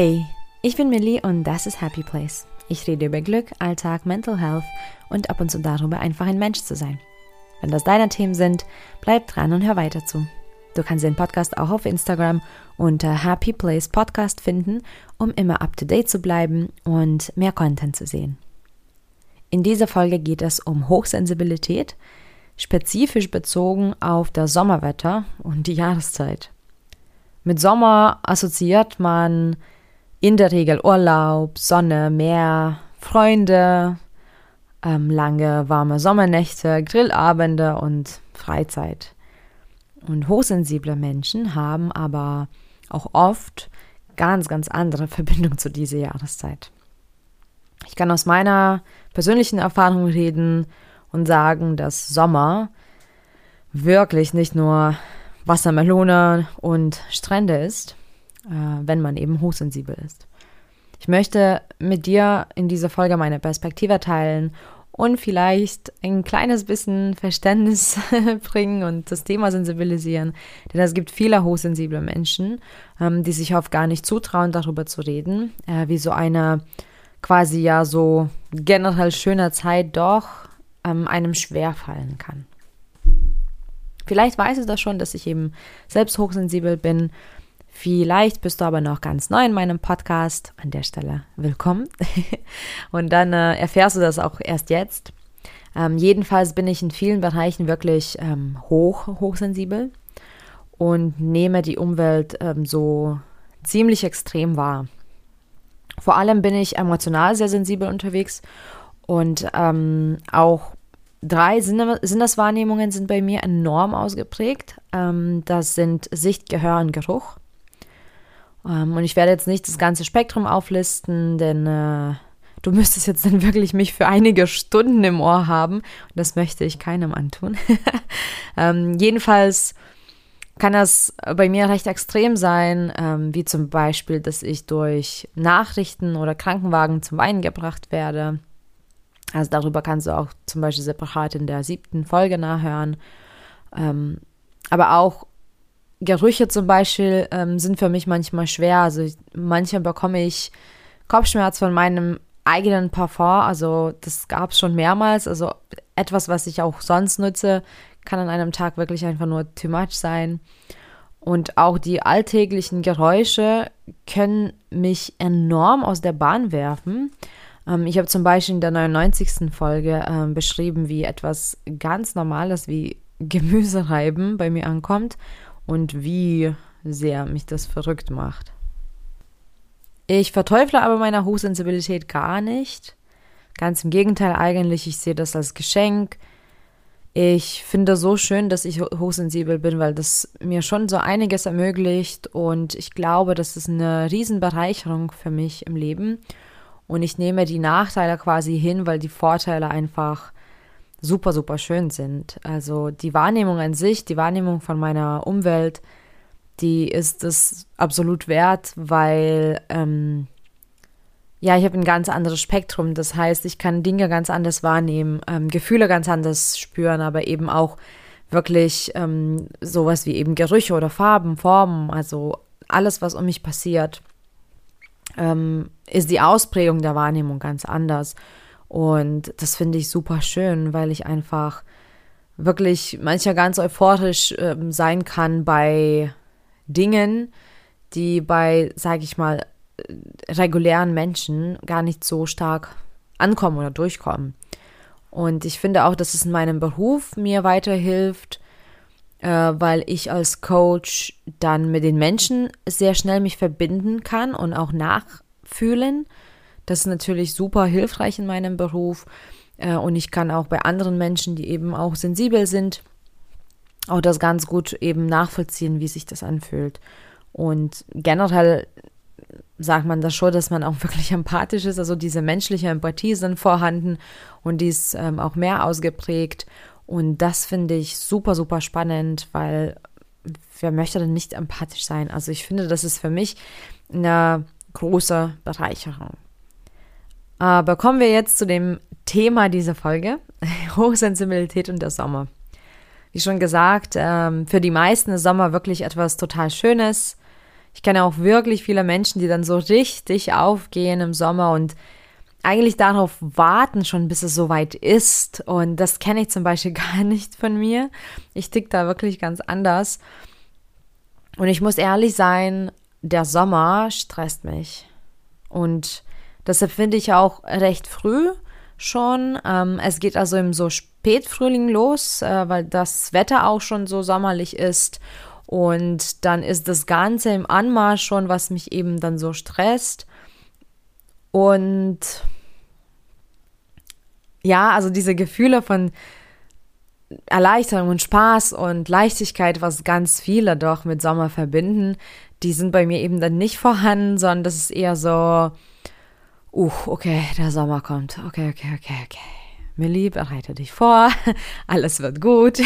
Hey, ich bin Millie und das ist Happy Place. Ich rede über Glück, Alltag, Mental Health und ab und zu darüber, einfach ein Mensch zu sein. Wenn das deine Themen sind, bleib dran und hör weiter zu. Du kannst den Podcast auch auf Instagram unter Happy Place Podcast finden, um immer up to date zu bleiben und mehr Content zu sehen. In dieser Folge geht es um Hochsensibilität, spezifisch bezogen auf das Sommerwetter und die Jahreszeit. Mit Sommer assoziiert man in der Regel Urlaub, Sonne, Meer, Freunde, ähm, lange warme Sommernächte, Grillabende und Freizeit. Und hochsensible Menschen haben aber auch oft ganz, ganz andere Verbindungen zu dieser Jahreszeit. Ich kann aus meiner persönlichen Erfahrung reden und sagen, dass Sommer wirklich nicht nur Wassermelone und Strände ist, wenn man eben hochsensibel ist. Ich möchte mit dir in dieser Folge meine Perspektive teilen und vielleicht ein kleines bisschen Verständnis bringen und das Thema sensibilisieren. Denn es gibt viele hochsensible Menschen, ähm, die sich oft gar nicht zutrauen, darüber zu reden, äh, wie so eine quasi ja so generell schöne Zeit doch ähm, einem schwerfallen kann. Vielleicht weißt du das schon, dass ich eben selbst hochsensibel bin Vielleicht bist du aber noch ganz neu in meinem Podcast. An der Stelle willkommen. Und dann äh, erfährst du das auch erst jetzt. Ähm, jedenfalls bin ich in vielen Bereichen wirklich ähm, hoch, hochsensibel und nehme die Umwelt ähm, so ziemlich extrem wahr. Vor allem bin ich emotional sehr sensibel unterwegs und ähm, auch drei Sinneswahrnehmungen sind bei mir enorm ausgeprägt. Ähm, das sind Sicht, Gehör und Geruch. Ähm, und ich werde jetzt nicht das ganze Spektrum auflisten, denn äh, du müsstest jetzt dann wirklich mich für einige Stunden im Ohr haben. Und das möchte ich keinem antun. ähm, jedenfalls kann das bei mir recht extrem sein, ähm, wie zum Beispiel, dass ich durch Nachrichten oder Krankenwagen zum Weinen gebracht werde. Also darüber kannst du auch zum Beispiel separat in der siebten Folge nachhören. Ähm, aber auch Gerüche zum Beispiel ähm, sind für mich manchmal schwer. Also manchmal bekomme ich Kopfschmerz von meinem eigenen Parfum. Also das gab es schon mehrmals. Also etwas, was ich auch sonst nutze, kann an einem Tag wirklich einfach nur too much sein. Und auch die alltäglichen Geräusche können mich enorm aus der Bahn werfen. Ähm, ich habe zum Beispiel in der 99. Folge ähm, beschrieben, wie etwas ganz Normales wie Gemüsereiben bei mir ankommt und wie sehr mich das verrückt macht. Ich verteufle aber meine Hochsensibilität gar nicht. Ganz im Gegenteil eigentlich, ich sehe das als Geschenk. Ich finde so schön, dass ich hochsensibel bin, weil das mir schon so einiges ermöglicht und ich glaube, das ist eine Riesenbereicherung für mich im Leben. Und ich nehme die Nachteile quasi hin, weil die Vorteile einfach super, super schön sind. Also die Wahrnehmung an sich, die Wahrnehmung von meiner Umwelt, die ist es absolut wert, weil ähm, ja, ich habe ein ganz anderes Spektrum. Das heißt, ich kann Dinge ganz anders wahrnehmen, ähm, Gefühle ganz anders spüren, aber eben auch wirklich ähm, sowas wie eben Gerüche oder Farben, Formen, also alles, was um mich passiert, ähm, ist die Ausprägung der Wahrnehmung ganz anders. Und das finde ich super schön, weil ich einfach wirklich manchmal ganz euphorisch äh, sein kann bei Dingen, die bei, sage ich mal, regulären Menschen gar nicht so stark ankommen oder durchkommen. Und ich finde auch, dass es in meinem Beruf mir weiterhilft, äh, weil ich als Coach dann mit den Menschen sehr schnell mich verbinden kann und auch nachfühlen das ist natürlich super hilfreich in meinem Beruf. Äh, und ich kann auch bei anderen Menschen, die eben auch sensibel sind, auch das ganz gut eben nachvollziehen, wie sich das anfühlt. Und generell sagt man das schon, dass man auch wirklich empathisch ist. Also diese menschliche Empathie ist dann vorhanden und die ist ähm, auch mehr ausgeprägt. Und das finde ich super, super spannend, weil wer möchte denn nicht empathisch sein? Also ich finde, das ist für mich eine große Bereicherung. Aber kommen wir jetzt zu dem Thema dieser Folge, Hochsensibilität und der Sommer. Wie schon gesagt, ähm, für die meisten ist Sommer wirklich etwas total Schönes. Ich kenne auch wirklich viele Menschen, die dann so richtig aufgehen im Sommer und eigentlich darauf warten schon, bis es soweit ist. Und das kenne ich zum Beispiel gar nicht von mir. Ich tick da wirklich ganz anders. Und ich muss ehrlich sein, der Sommer stresst mich. Und deshalb finde ich auch recht früh schon. Ähm, es geht also im so Spätfrühling los, äh, weil das Wetter auch schon so sommerlich ist. Und dann ist das Ganze im Anmarsch schon, was mich eben dann so stresst. Und ja, also diese Gefühle von Erleichterung und Spaß und Leichtigkeit, was ganz viele doch mit Sommer verbinden, die sind bei mir eben dann nicht vorhanden, sondern das ist eher so, uh, okay, der Sommer kommt. Okay, okay, okay, okay. Millie, bereite dich vor, alles wird gut.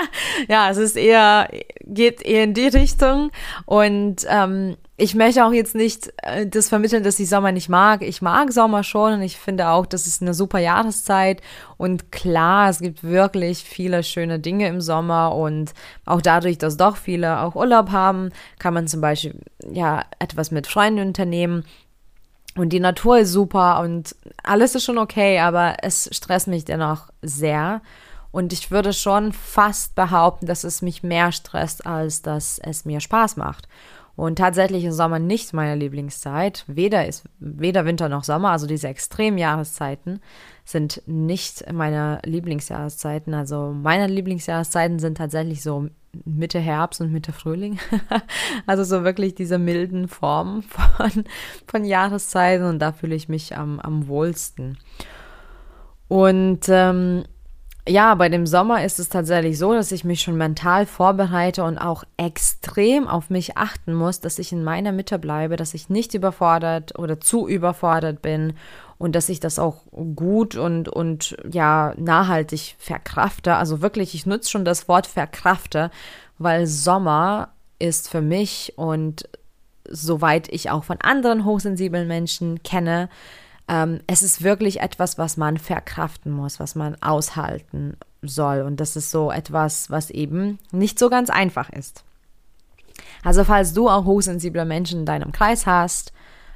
ja, es ist eher, geht eher in die Richtung. Und ähm, ich möchte auch jetzt nicht äh, das vermitteln, dass ich Sommer nicht mag. Ich mag Sommer schon und ich finde auch, das ist eine super Jahreszeit. Und klar, es gibt wirklich viele schöne Dinge im Sommer und auch dadurch, dass doch viele auch Urlaub haben, kann man zum Beispiel ja etwas mit Freunden unternehmen. Und die Natur ist super und alles ist schon okay, aber es stresst mich dennoch sehr. Und ich würde schon fast behaupten, dass es mich mehr stresst, als dass es mir Spaß macht. Und tatsächlich ist Sommer nicht meine Lieblingszeit. Weder ist weder Winter noch Sommer, also diese extremen Jahreszeiten sind nicht meine Lieblingsjahreszeiten. Also meine Lieblingsjahreszeiten sind tatsächlich so Mitte Herbst und Mitte Frühling. also so wirklich diese milden Formen von, von Jahreszeiten und da fühle ich mich am, am wohlsten. Und ähm, ja, bei dem Sommer ist es tatsächlich so, dass ich mich schon mental vorbereite und auch extrem auf mich achten muss, dass ich in meiner Mitte bleibe, dass ich nicht überfordert oder zu überfordert bin und dass ich das auch gut und, und ja, nachhaltig verkrafte. Also wirklich, ich nutze schon das Wort verkrafte, weil Sommer ist für mich und soweit ich auch von anderen hochsensiblen Menschen kenne, ähm, es ist wirklich etwas, was man verkraften muss, was man aushalten soll. Und das ist so etwas, was eben nicht so ganz einfach ist. Also falls du auch hochsensible Menschen in deinem Kreis hast,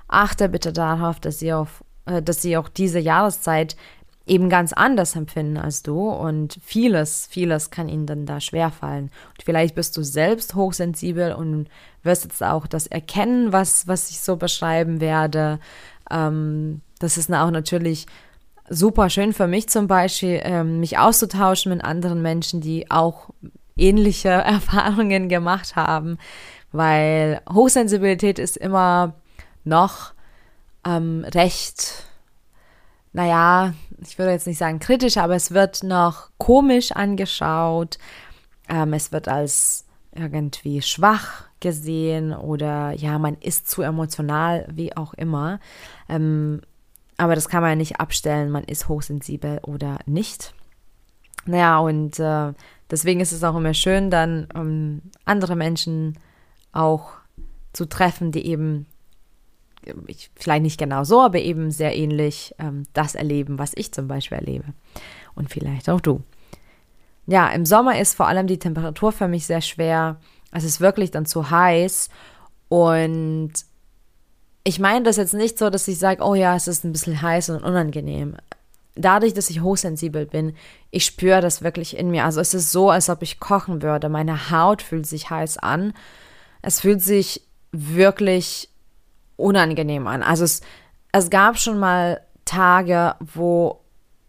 achte bitte darauf, dass sie auf dass sie auch diese Jahreszeit eben ganz anders empfinden als du und vieles, vieles kann ihnen dann da schwerfallen. Und vielleicht bist du selbst hochsensibel und wirst jetzt auch das erkennen, was, was ich so beschreiben werde. Ähm, das ist auch natürlich super schön für mich zum Beispiel, ähm, mich auszutauschen mit anderen Menschen, die auch ähnliche Erfahrungen gemacht haben, weil Hochsensibilität ist immer noch ähm, recht, naja, ich würde jetzt nicht sagen kritisch, aber es wird noch komisch angeschaut. Ähm, es wird als irgendwie schwach gesehen oder ja, man ist zu emotional, wie auch immer. Ähm, aber das kann man ja nicht abstellen, man ist hochsensibel oder nicht. Naja, und äh, deswegen ist es auch immer schön, dann ähm, andere Menschen auch zu treffen, die eben ich, vielleicht nicht genau so, aber eben sehr ähnlich ähm, das erleben, was ich zum Beispiel erlebe. Und vielleicht auch du. Ja, im Sommer ist vor allem die Temperatur für mich sehr schwer. Es ist wirklich dann zu heiß. Und ich meine das jetzt nicht so, dass ich sage, oh ja, es ist ein bisschen heiß und unangenehm. Dadurch, dass ich hochsensibel bin, ich spüre das wirklich in mir. Also es ist so, als ob ich kochen würde. Meine Haut fühlt sich heiß an. Es fühlt sich wirklich unangenehm an. Also es, es gab schon mal Tage, wo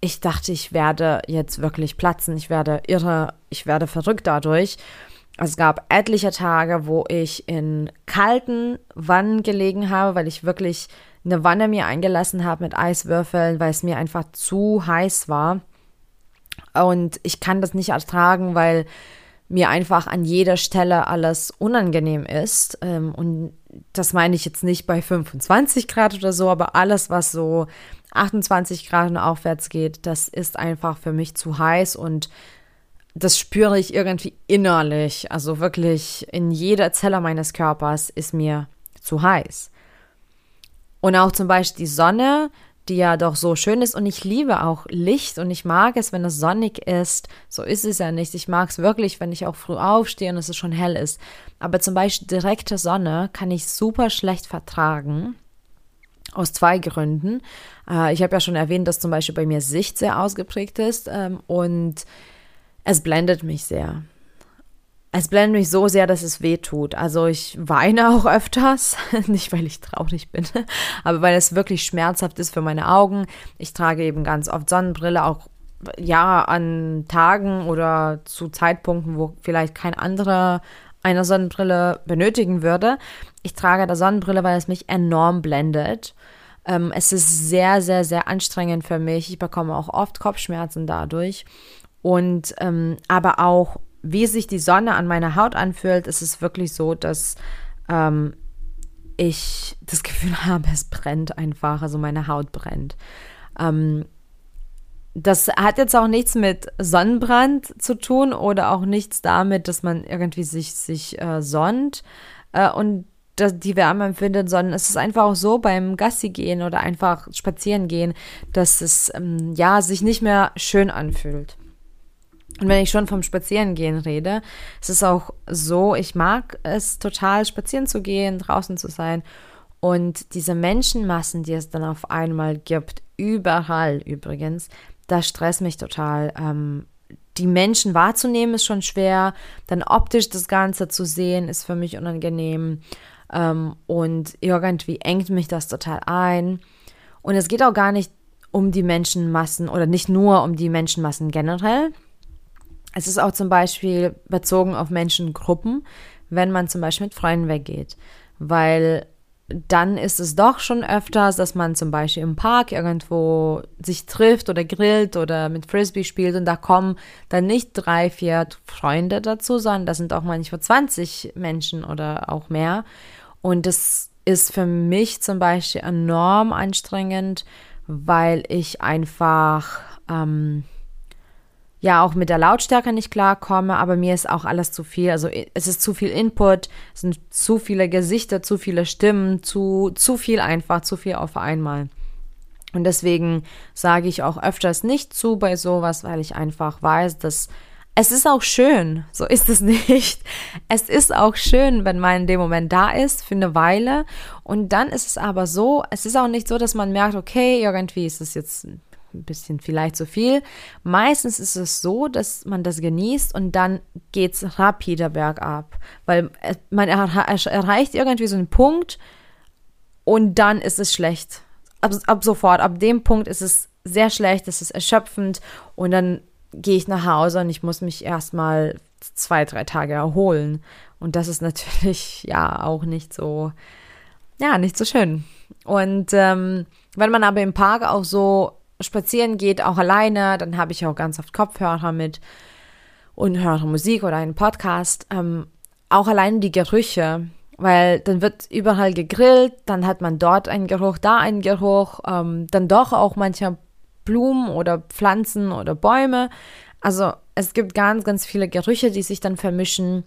ich dachte, ich werde jetzt wirklich platzen, ich werde irre, ich werde verrückt dadurch. Es gab etliche Tage, wo ich in kalten Wannen gelegen habe, weil ich wirklich eine Wanne mir eingelassen habe mit Eiswürfeln, weil es mir einfach zu heiß war. Und ich kann das nicht ertragen, weil mir einfach an jeder Stelle alles unangenehm ist. Ähm, und das meine ich jetzt nicht bei 25 Grad oder so, aber alles, was so 28 Grad und aufwärts geht, das ist einfach für mich zu heiß und das spüre ich irgendwie innerlich. Also wirklich in jeder Zelle meines Körpers ist mir zu heiß. Und auch zum Beispiel die Sonne, die ja doch so schön ist. Und ich liebe auch Licht und ich mag es, wenn es sonnig ist. So ist es ja nicht. Ich mag es wirklich, wenn ich auch früh aufstehe und es schon hell ist. Aber zum Beispiel direkte Sonne kann ich super schlecht vertragen. Aus zwei Gründen. Äh, ich habe ja schon erwähnt, dass zum Beispiel bei mir Sicht sehr ausgeprägt ist ähm, und es blendet mich sehr. Es blendet mich so sehr, dass es weh tut. Also ich weine auch öfters, nicht weil ich traurig bin, aber weil es wirklich schmerzhaft ist für meine Augen. Ich trage eben ganz oft Sonnenbrille, auch ja an Tagen oder zu Zeitpunkten, wo vielleicht kein anderer eine Sonnenbrille benötigen würde. Ich trage da Sonnenbrille, weil es mich enorm blendet. Ähm, es ist sehr, sehr, sehr anstrengend für mich. Ich bekomme auch oft Kopfschmerzen dadurch. Und ähm, aber auch wie sich die Sonne an meiner Haut anfühlt, ist es wirklich so, dass ähm, ich das Gefühl habe, es brennt einfach, also meine Haut brennt. Ähm, das hat jetzt auch nichts mit Sonnenbrand zu tun oder auch nichts damit, dass man irgendwie sich, sich äh, sonnt äh, und die Wärme empfindet, sondern es ist einfach auch so beim Gassi gehen oder einfach spazieren gehen, dass es ähm, ja sich nicht mehr schön anfühlt. Und wenn ich schon vom Spazierengehen rede, es ist auch so, ich mag es total, spazieren zu gehen, draußen zu sein. Und diese Menschenmassen, die es dann auf einmal gibt, überall übrigens, das stresst mich total. Ähm, die Menschen wahrzunehmen ist schon schwer, dann optisch das Ganze zu sehen ist für mich unangenehm ähm, und irgendwie engt mich das total ein. Und es geht auch gar nicht um die Menschenmassen oder nicht nur um die Menschenmassen generell, es ist auch zum Beispiel bezogen auf Menschengruppen, wenn man zum Beispiel mit Freunden weggeht, weil dann ist es doch schon öfters, dass man zum Beispiel im Park irgendwo sich trifft oder grillt oder mit Frisbee spielt und da kommen dann nicht drei, vier Freunde dazu, sondern das sind auch manchmal 20 Menschen oder auch mehr. Und das ist für mich zum Beispiel enorm anstrengend, weil ich einfach ähm, ja auch mit der Lautstärke nicht klarkomme, aber mir ist auch alles zu viel. Also es ist zu viel Input, es sind zu viele Gesichter, zu viele Stimmen, zu, zu viel einfach, zu viel auf einmal. Und deswegen sage ich auch öfters nicht zu bei sowas, weil ich einfach weiß, dass es ist auch schön, so ist es nicht. Es ist auch schön, wenn man in dem Moment da ist für eine Weile. Und dann ist es aber so, es ist auch nicht so, dass man merkt, okay, irgendwie ist es jetzt ein bisschen vielleicht zu viel. Meistens ist es so, dass man das genießt und dann geht es rapider bergab, weil man erreicht irgendwie so einen Punkt und dann ist es schlecht. Ab, ab sofort, ab dem Punkt ist es sehr schlecht, es ist erschöpfend und dann gehe ich nach Hause und ich muss mich erstmal zwei, drei Tage erholen. Und das ist natürlich ja auch nicht so, ja, nicht so schön. Und ähm, wenn man aber im Park auch so spazieren geht, auch alleine, dann habe ich auch ganz oft Kopfhörer mit und höre Musik oder einen Podcast. Ähm, auch alleine die Gerüche, weil dann wird überall gegrillt, dann hat man dort einen Geruch, da einen Geruch, ähm, dann doch auch mancher Blumen oder Pflanzen oder Bäume. Also es gibt ganz, ganz viele Gerüche, die sich dann vermischen.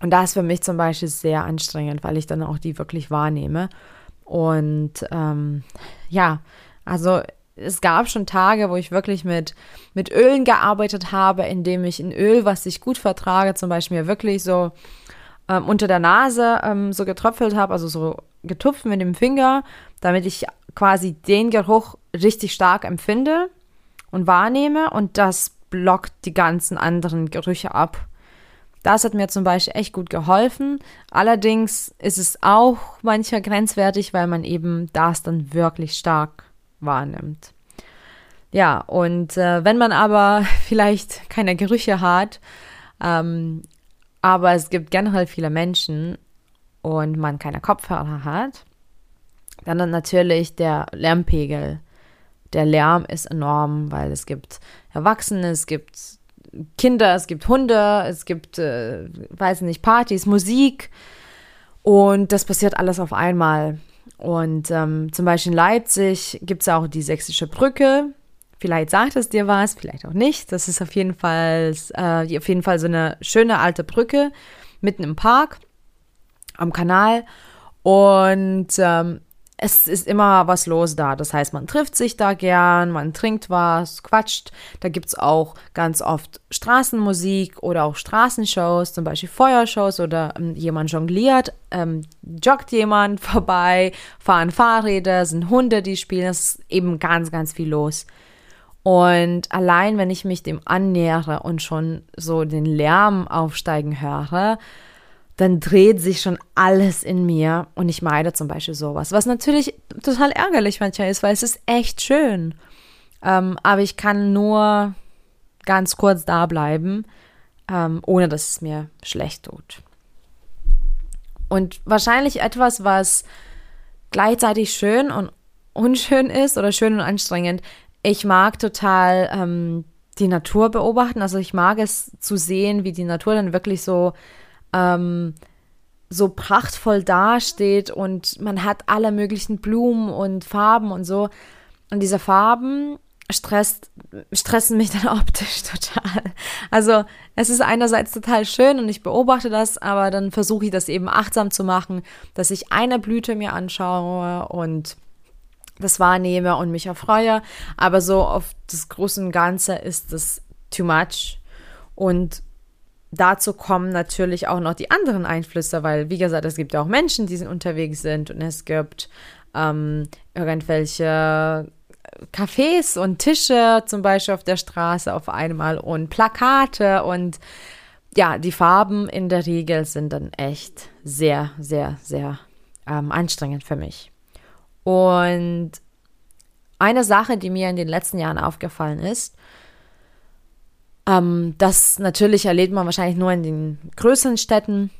Und das ist für mich zum Beispiel sehr anstrengend, weil ich dann auch die wirklich wahrnehme. Und ähm, ja, also es gab schon Tage, wo ich wirklich mit, mit Ölen gearbeitet habe, indem ich ein Öl, was ich gut vertrage, zum Beispiel wirklich so ähm, unter der Nase ähm, so getröpfelt habe, also so getupft mit dem Finger, damit ich quasi den Geruch richtig stark empfinde und wahrnehme und das blockt die ganzen anderen Gerüche ab. Das hat mir zum Beispiel echt gut geholfen. Allerdings ist es auch mancher grenzwertig, weil man eben das dann wirklich stark wahrnimmt. Ja, und äh, wenn man aber vielleicht keine Gerüche hat, ähm, aber es gibt generell viele Menschen und man keine Kopfhörer hat, dann, natürlich der Lärmpegel. Der Lärm ist enorm, weil es gibt Erwachsene, es gibt Kinder, es gibt Hunde, es gibt, äh, weiß nicht, Partys, Musik und das passiert alles auf einmal. Und ähm, zum Beispiel in Leipzig gibt es auch die Sächsische Brücke. Vielleicht sagt es dir was, vielleicht auch nicht. Das ist auf jeden Fall, äh, auf jeden Fall so eine schöne alte Brücke mitten im Park, am Kanal. Und ähm, es ist immer was los da. Das heißt, man trifft sich da gern, man trinkt was, quatscht. Da gibt es auch ganz oft Straßenmusik oder auch Straßenshows, zum Beispiel Feuershows oder ähm, jemand jongliert, ähm, joggt jemand vorbei, fahren Fahrräder, sind Hunde, die spielen. Es ist eben ganz, ganz viel los. Und allein, wenn ich mich dem annähere und schon so den Lärm aufsteigen höre, dann dreht sich schon alles in mir und ich meide zum Beispiel sowas. Was natürlich total ärgerlich manchmal ist, weil es ist echt schön. Ähm, aber ich kann nur ganz kurz da bleiben, ähm, ohne dass es mir schlecht tut. Und wahrscheinlich etwas, was gleichzeitig schön und unschön ist oder schön und anstrengend. Ich mag total ähm, die Natur beobachten. Also ich mag es zu sehen, wie die Natur dann wirklich so ähm, so prachtvoll dasteht und man hat alle möglichen Blumen und Farben und so. Und diese Farben stresst, stressen mich dann optisch total. Also es ist einerseits total schön und ich beobachte das, aber dann versuche ich das eben achtsam zu machen, dass ich eine Blüte mir anschaue und das wahrnehme und mich erfreue. Aber so auf das große und Ganze ist das too much. Und dazu kommen natürlich auch noch die anderen Einflüsse, weil, wie gesagt, es gibt ja auch Menschen, die unterwegs sind und es gibt ähm, irgendwelche Cafés und Tische zum Beispiel auf der Straße auf einmal und Plakate und ja, die Farben in der Regel sind dann echt sehr, sehr, sehr ähm, anstrengend für mich. Und eine Sache, die mir in den letzten Jahren aufgefallen ist, ähm, das natürlich erlebt man wahrscheinlich nur in den größeren Städten,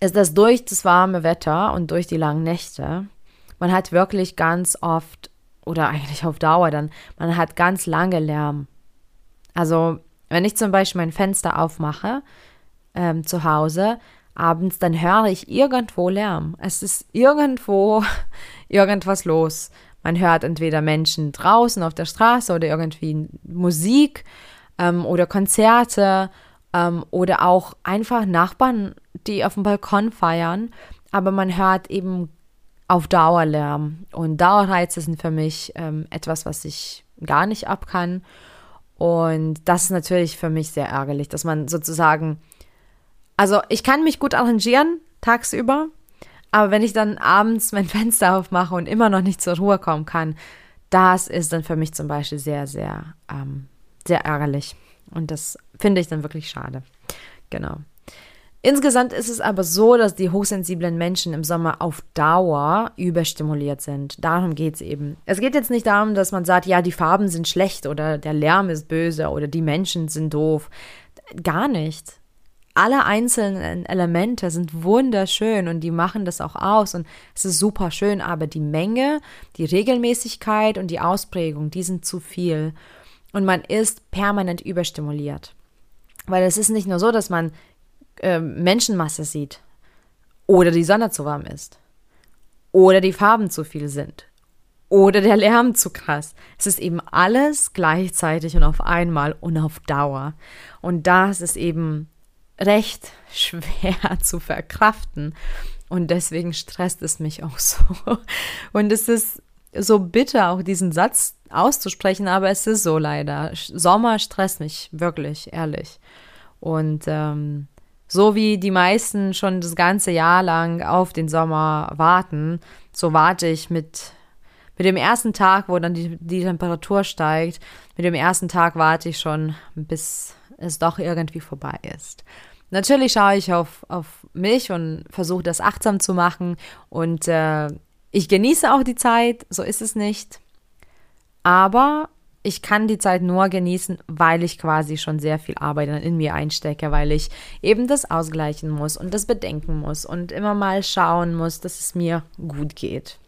ist, dass durch das warme Wetter und durch die langen Nächte, man hat wirklich ganz oft oder eigentlich auf Dauer dann, man hat ganz lange Lärm. Also wenn ich zum Beispiel mein Fenster aufmache ähm, zu Hause, abends, dann höre ich irgendwo Lärm. Es ist irgendwo irgendwas los. Man hört entweder Menschen draußen auf der Straße oder irgendwie Musik ähm, oder Konzerte ähm, oder auch einfach Nachbarn, die auf dem Balkon feiern. Aber man hört eben auf Dauerlärm. Und Dauerreize sind für mich ähm, etwas, was ich gar nicht ab kann. Und das ist natürlich für mich sehr ärgerlich, dass man sozusagen, also ich kann mich gut arrangieren tagsüber, aber wenn ich dann abends mein Fenster aufmache und immer noch nicht zur Ruhe kommen kann, das ist dann für mich zum Beispiel sehr, sehr ähm, sehr ärgerlich. Und das finde ich dann wirklich schade. Genau. Insgesamt ist es aber so, dass die hochsensiblen Menschen im Sommer auf Dauer überstimuliert sind. Darum geht es eben. Es geht jetzt nicht darum, dass man sagt, ja, die Farben sind schlecht oder der Lärm ist böse oder die Menschen sind doof. Gar nicht. Alle einzelnen Elemente sind wunderschön und die machen das auch aus und es ist super schön, aber die Menge, die Regelmäßigkeit und die Ausprägung, die sind zu viel und man ist permanent überstimuliert. Weil es ist nicht nur so, dass man äh, Menschenmasse sieht oder die Sonne zu warm ist oder die Farben zu viel sind oder der Lärm zu krass. Es ist eben alles gleichzeitig und auf einmal und auf Dauer. Und das ist eben recht schwer zu verkraften. Und deswegen stresst es mich auch so. Und es ist so bitter, auch diesen Satz auszusprechen, aber es ist so leider. Sommer stresst mich wirklich, ehrlich. Und ähm, so wie die meisten schon das ganze Jahr lang auf den Sommer warten, so warte ich mit, mit dem ersten Tag, wo dann die, die Temperatur steigt, mit dem ersten Tag warte ich schon, bis es doch irgendwie vorbei ist. Natürlich schaue ich auf, auf mich und versuche das achtsam zu machen und äh, ich genieße auch die Zeit, so ist es nicht. Aber ich kann die Zeit nur genießen, weil ich quasi schon sehr viel Arbeit in mir einstecke, weil ich eben das ausgleichen muss und das bedenken muss und immer mal schauen muss, dass es mir gut geht.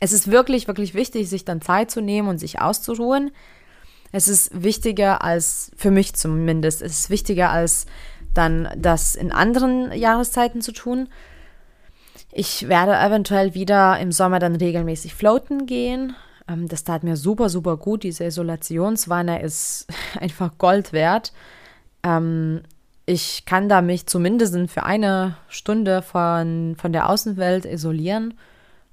Es ist wirklich, wirklich wichtig, sich dann Zeit zu nehmen und sich auszuruhen. Es ist wichtiger als, für mich zumindest, es ist wichtiger als dann das in anderen Jahreszeiten zu tun. Ich werde eventuell wieder im Sommer dann regelmäßig floaten gehen. Ähm, das tat mir super, super gut. Diese Isolationswanne ist einfach Gold wert. Ähm, ich kann da mich zumindest für eine Stunde von, von der Außenwelt isolieren.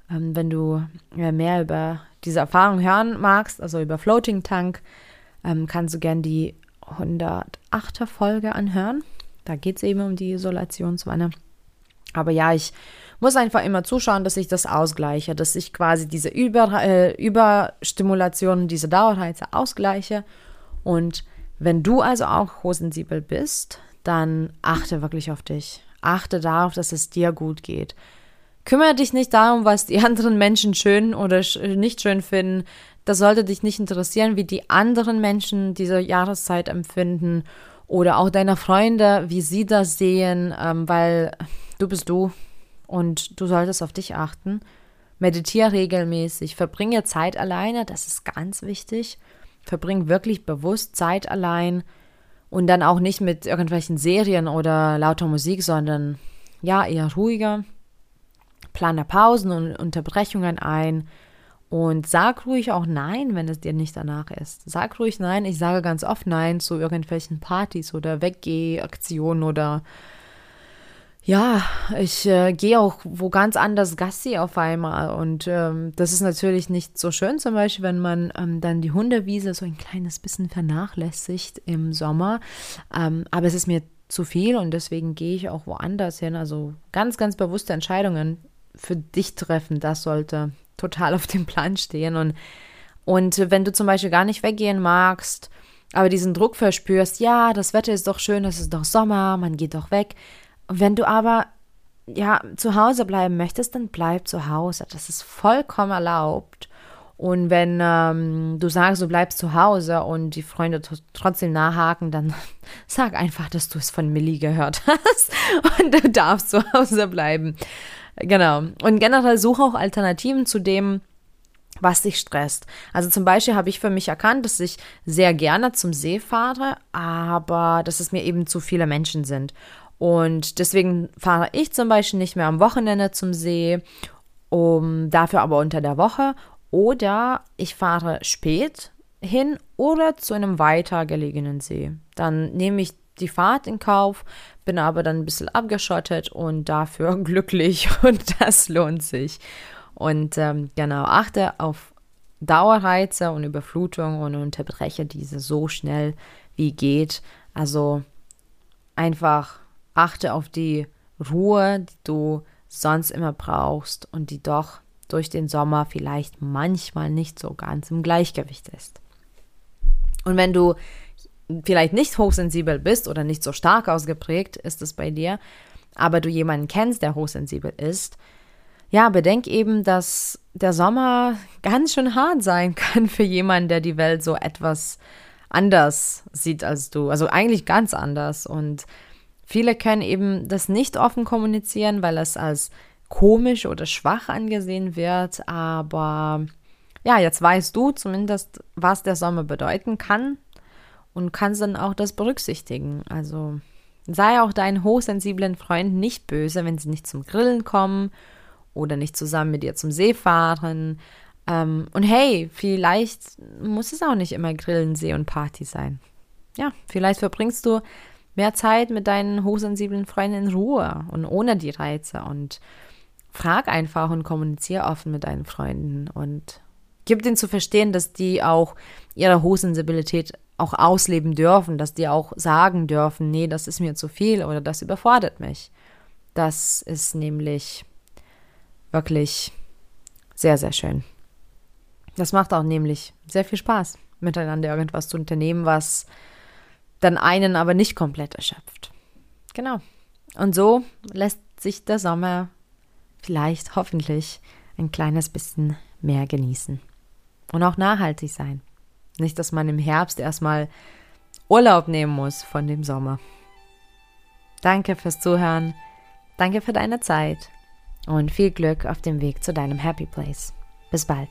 Ähm, wenn du mehr über diese Erfahrung hören magst, also über Floating Tank, kannst du gern die 108er Folge anhören. Da geht es eben um die Isolationswanne. Aber ja, ich muss einfach immer zuschauen, dass ich das ausgleiche, dass ich quasi diese Über, äh, Überstimulation, diese Dauerreize ausgleiche. Und wenn du also auch hochsensibel bist, dann achte wirklich auf dich. Achte darauf, dass es dir gut geht. Kümmere dich nicht darum, was die anderen Menschen schön oder nicht schön finden. Das sollte dich nicht interessieren, wie die anderen Menschen diese Jahreszeit empfinden oder auch deine Freunde, wie sie das sehen, ähm, weil du bist du und du solltest auf dich achten. Meditiere regelmäßig, verbringe Zeit alleine, das ist ganz wichtig. Verbring wirklich bewusst Zeit allein und dann auch nicht mit irgendwelchen Serien oder lauter Musik, sondern ja, eher ruhiger. Plane Pausen und Unterbrechungen ein und sag ruhig auch Nein, wenn es dir nicht danach ist. Sag ruhig Nein. Ich sage ganz oft Nein zu irgendwelchen Partys oder Weggeh-Aktionen oder ja, ich äh, gehe auch wo ganz anders Gassi auf einmal. Und ähm, das ist natürlich nicht so schön, zum Beispiel, wenn man ähm, dann die Hundewiese so ein kleines bisschen vernachlässigt im Sommer. Ähm, aber es ist mir zu viel und deswegen gehe ich auch woanders hin. Also ganz, ganz bewusste Entscheidungen für dich treffen, das sollte total auf dem Plan stehen. Und, und wenn du zum Beispiel gar nicht weggehen magst, aber diesen Druck verspürst, ja, das Wetter ist doch schön, es ist doch Sommer, man geht doch weg, wenn du aber ja zu Hause bleiben möchtest, dann bleib zu Hause. Das ist vollkommen erlaubt. Und wenn ähm, du sagst, du bleibst zu Hause und die Freunde trotzdem nachhaken, dann sag einfach, dass du es von Millie gehört hast und du darfst zu Hause bleiben. Genau. Und generell suche auch Alternativen zu dem, was dich stresst. Also zum Beispiel habe ich für mich erkannt, dass ich sehr gerne zum See fahre, aber dass es mir eben zu viele Menschen sind. Und deswegen fahre ich zum Beispiel nicht mehr am Wochenende zum See, um, dafür aber unter der Woche. Oder ich fahre spät hin oder zu einem weiter gelegenen See. Dann nehme ich die Fahrt in Kauf, bin aber dann ein bisschen abgeschottet und dafür glücklich und das lohnt sich. Und ähm, genau, achte auf Dauerreize und Überflutung und unterbreche diese so schnell wie geht. Also einfach Achte auf die Ruhe, die du sonst immer brauchst und die doch durch den Sommer vielleicht manchmal nicht so ganz im Gleichgewicht ist. Und wenn du vielleicht nicht hochsensibel bist oder nicht so stark ausgeprägt ist es bei dir, aber du jemanden kennst, der hochsensibel ist, ja, bedenk eben, dass der Sommer ganz schön hart sein kann für jemanden, der die Welt so etwas anders sieht als du. Also eigentlich ganz anders. Und Viele können eben das nicht offen kommunizieren, weil es als komisch oder schwach angesehen wird. Aber ja, jetzt weißt du zumindest, was der Sommer bedeuten kann und kannst dann auch das berücksichtigen. Also sei auch deinen hochsensiblen Freunden nicht böse, wenn sie nicht zum Grillen kommen oder nicht zusammen mit dir zum See fahren. Ähm, und hey, vielleicht muss es auch nicht immer Grillen, See und Party sein. Ja, vielleicht verbringst du mehr Zeit mit deinen hochsensiblen Freunden in Ruhe und ohne die Reize und frag einfach und kommuniziere offen mit deinen Freunden und gib denen zu verstehen, dass die auch ihre Hochsensibilität auch ausleben dürfen, dass die auch sagen dürfen, nee, das ist mir zu viel oder das überfordert mich. Das ist nämlich wirklich sehr, sehr schön. Das macht auch nämlich sehr viel Spaß, miteinander irgendwas zu unternehmen, was dann einen aber nicht komplett erschöpft. Genau. Und so lässt sich der Sommer vielleicht hoffentlich ein kleines bisschen mehr genießen. Und auch nachhaltig sein. Nicht, dass man im Herbst erstmal Urlaub nehmen muss von dem Sommer. Danke fürs Zuhören. Danke für deine Zeit. Und viel Glück auf dem Weg zu deinem Happy Place. Bis bald.